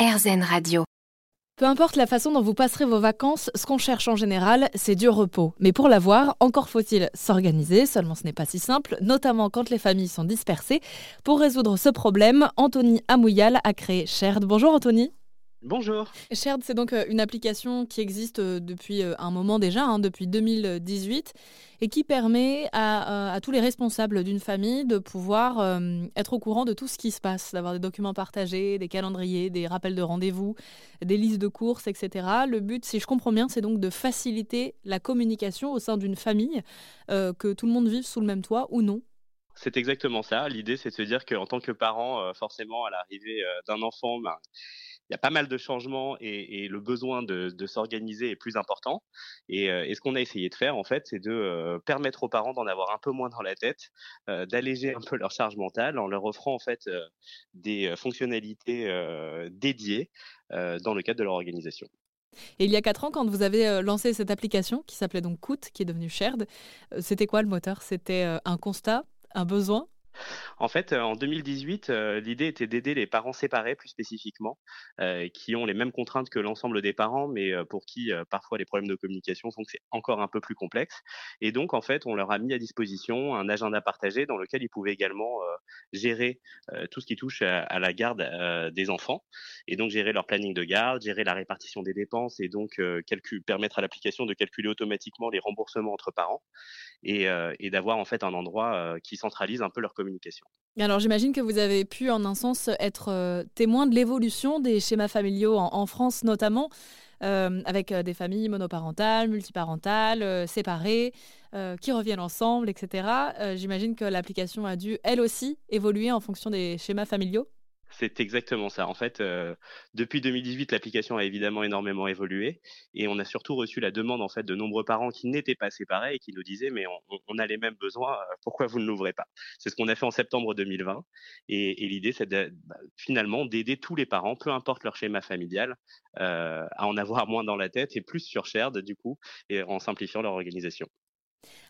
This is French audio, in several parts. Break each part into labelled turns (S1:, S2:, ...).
S1: RZN Radio.
S2: Peu importe la façon dont vous passerez vos vacances, ce qu'on cherche en général, c'est du repos. Mais pour l'avoir, encore faut-il s'organiser, seulement ce n'est pas si simple, notamment quand les familles sont dispersées. Pour résoudre ce problème, Anthony Amouyal a créé Shared. Bonjour Anthony.
S3: Bonjour.
S2: Shared, c'est donc euh, une application qui existe euh, depuis euh, un moment déjà, hein, depuis 2018, et qui permet à, tous les responsables d'une famille de pouvoir être au courant de tout ce qui se passe, d'avoir des documents partagés, des calendriers, des rappels de rendez-vous, des listes de courses, etc. Le but, si je comprends bien, c'est donc de faciliter la communication au sein d'une famille, que tout le monde vive sous le même toit ou non.
S3: C'est exactement ça. L'idée, c'est de se dire qu'en tant que parent, forcément, à l'arrivée d'un enfant, ben, il y a pas mal de changements et, le besoin de, s'organiser est plus important. Euh, et, ce qu'on a essayé de faire, en fait, c'est de euh, permettre aux parents d'en avoir un peu moins dans la tête, euh, d'alléger un peu leur charge mentale en leur offrant en fait des fonctionnalités dédiées dans le cadre de leur organisation.
S2: Et il y a quatre ans, quand vous avez lancé cette application qui s'appelait donc Coot, qui est devenue Shared, c'était quoi le moteur? C'était un constat, un besoin?
S3: En fait, euh, en 2018, euh, l'idée était d'aider les parents séparés plus spécifiquement, euh, qui ont les mêmes contraintes que l'ensemble des parents, mais pour qui parfois les problèmes de communication font que c'est encore un peu plus complexe. Et donc, en fait, on leur a mis à disposition un agenda partagé dans lequel ils pouvaient également gérer tout ce qui touche à, la garde des enfants, et donc gérer leur planning de garde, gérer la répartition des dépenses, et donc permettre à l'application de calculer automatiquement les remboursements entre parents, et, et d'avoir en fait un endroit qui centralise un peu leur communication.
S2: Alors j'imagine que vous avez pu en un sens être euh, témoin de l'évolution des schémas familiaux en, France notamment, euh, avec euh, des familles monoparentales, multiparentales, séparées, qui reviennent ensemble, etc. j'imagine que l'application a dû, elle aussi, évoluer en fonction des schémas familiaux.
S3: C'est exactement ça. En fait, euh, depuis 2018, l'application a évidemment énormément évolué et on a surtout reçu la demande en fait de nombreux parents qui n'étaient pas séparés et qui nous disaient mais on, a les mêmes besoins, euh, pourquoi vous ne l'ouvrez pas? C'est ce qu'on a fait en septembre 2020 et, l'idée c'est bah, finalement d'aider tous les parents, peu importe leur schéma familial, euh, à en avoir moins dans la tête et plus sur Shared du coup et en simplifiant leur organisation.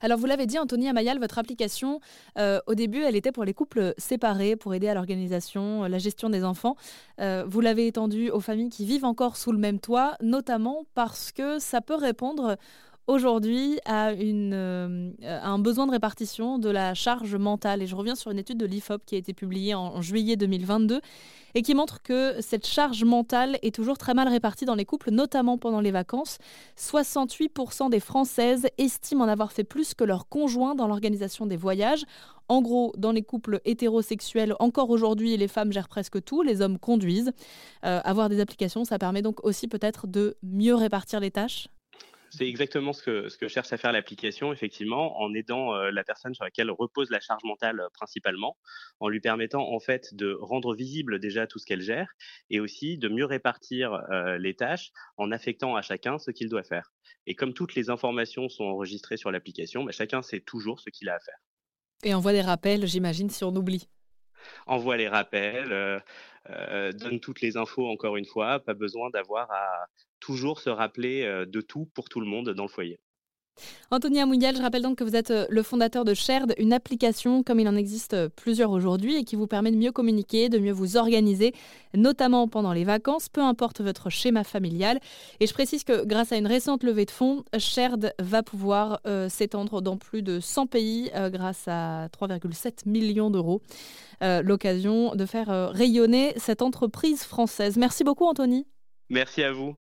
S2: Alors vous l'avez dit, Anthony Amayal, votre application, euh, au début, elle était pour les couples séparés, pour aider à l'organisation, euh, la gestion des enfants. Euh, vous l'avez étendue aux familles qui vivent encore sous le même toit, notamment parce que ça peut répondre aujourd'hui à, un besoin de répartition de la charge mentale. Et je reviens sur une étude de l'IFOP qui a été publiée en juillet 2022 et qui montre que cette charge mentale est toujours très mal répartie dans les couples, notamment pendant les vacances. 68% des Françaises estiment en avoir fait plus que leur conjoint dans l'organisation des voyages. En gros, dans les couples hétérosexuels, encore aujourd'hui, les femmes gèrent presque tout, les hommes conduisent. Euh, avoir des applications, ça permet donc aussi peut-être de mieux répartir les tâches
S3: c'est exactement ce que, ce que cherche à faire l'application, effectivement, en aidant euh, la personne sur laquelle repose la charge mentale euh, principalement, en lui permettant en fait de rendre visible déjà tout ce qu'elle gère et aussi de mieux répartir euh, les tâches en affectant à chacun ce qu'il doit faire. Et comme toutes les informations sont enregistrées sur l'application, bah, chacun sait toujours ce qu'il a à faire.
S2: Et envoie des rappels, j'imagine, si on oublie
S3: envoie les rappels, donne toutes les infos encore une fois, pas besoin d'avoir à toujours se rappeler de tout pour tout le monde dans le foyer.
S2: Anthony Amounial, je rappelle donc que vous êtes euh, le fondateur de Shared, une application comme il en existe euh, plusieurs aujourd'hui et qui vous permet de mieux communiquer, de mieux vous organiser, notamment pendant les vacances, peu importe votre schéma familial. Et je précise que grâce à une récente levée de fonds, Shared va pouvoir euh, s'étendre dans plus de 100 pays grâce à 3,7 millions d'euros. L'occasion de faire rayonner cette entreprise française. Merci beaucoup Anthony.
S3: Merci à vous.